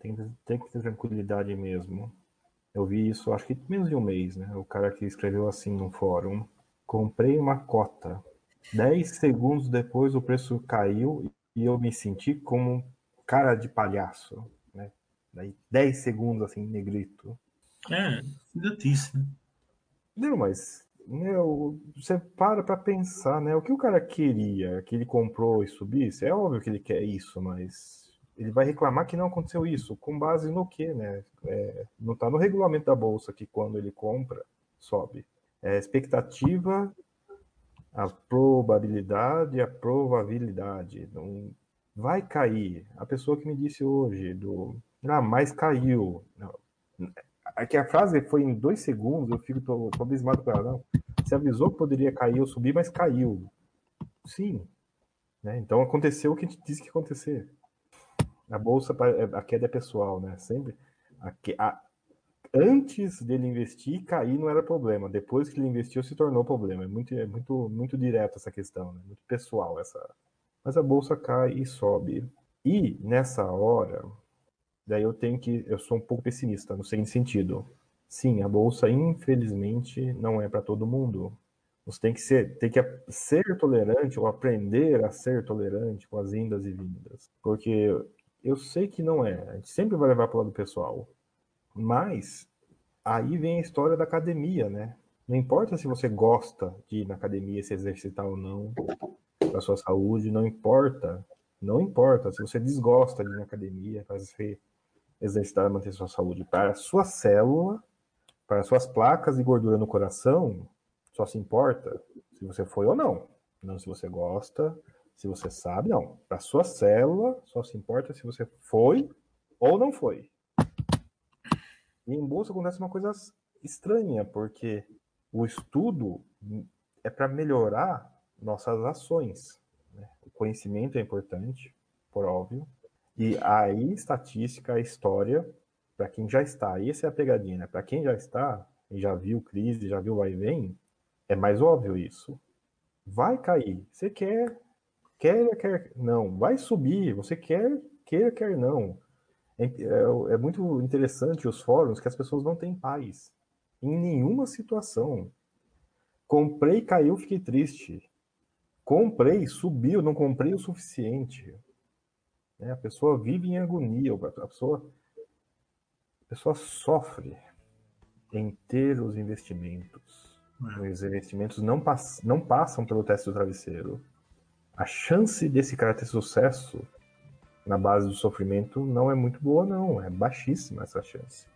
tem, tem que ter tranquilidade mesmo. Eu vi isso, acho que menos de um mês, né? O cara que escreveu assim no fórum: comprei uma cota. Dez segundos depois o preço caiu e eu me senti como cara de palhaço, né? Daí dez segundos assim, negrito. É, idiotice, né? Não, mas meu, você para pra pensar, né? O que o cara queria, que ele comprou e subisse, é óbvio que ele quer isso, mas ele vai reclamar que não aconteceu isso, com base no que, né? É, não está no regulamento da bolsa que quando ele compra, sobe. É a expectativa, a probabilidade, a probabilidade. Não vai cair. A pessoa que me disse hoje do, ah, mas caiu. Não. Aqui a frase foi em dois segundos, eu fico tô, tô abismado com ela. Não. Você avisou que poderia cair ou subir, mas caiu. Sim. Né? Então aconteceu o que a gente disse que ia acontecer. A bolsa, a queda é pessoal, né? Sempre. A, a, antes dele investir, cair não era problema. Depois que ele investiu, se tornou problema. É muito, é muito, muito direto essa questão, né? Muito pessoal essa. Mas a bolsa cai e sobe. E nessa hora, daí eu tenho que. Eu sou um pouco pessimista no seguinte sentido. Sim, a bolsa, infelizmente, não é para todo mundo. Você tem que ser, tem que ser tolerante ou aprender a ser tolerante com as indas e vindas. Porque eu sei que não é. A gente sempre vai levar para o lado pessoal. Mas aí vem a história da academia, né? Não importa se você gosta de ir na academia, se exercitar ou não, para sua saúde, não importa. Não importa se você desgosta de ir na academia, para você exercitar manter sua saúde. Para a sua célula, para suas placas de gordura no coração, só se importa se você foi ou não. Não se você gosta, se você sabe, não. Para sua célula, só se importa se você foi ou não foi. E em bolsa acontece uma coisa estranha, porque o estudo é para melhorar nossas ações. Né? O conhecimento é importante, por óbvio. E aí, estatística, a história, para quem já está, e essa é a pegadinha, né? para quem já está, e já viu crise, já viu vai e vem, é mais óbvio isso. Vai cair. Você quer quer, quer não, vai subir, você quer, quer, quer não. É, é, é, muito interessante os fóruns que as pessoas não têm paz em nenhuma situação. Comprei, caiu, fiquei triste. Comprei, subiu, não comprei o suficiente. É, a pessoa vive em agonia, a pessoa, a pessoa sofre em ter os investimentos. É. Os investimentos não, pass não passam pelo teste do travesseiro a chance desse cara ter sucesso na base do sofrimento não é muito boa, não. É baixíssima essa chance.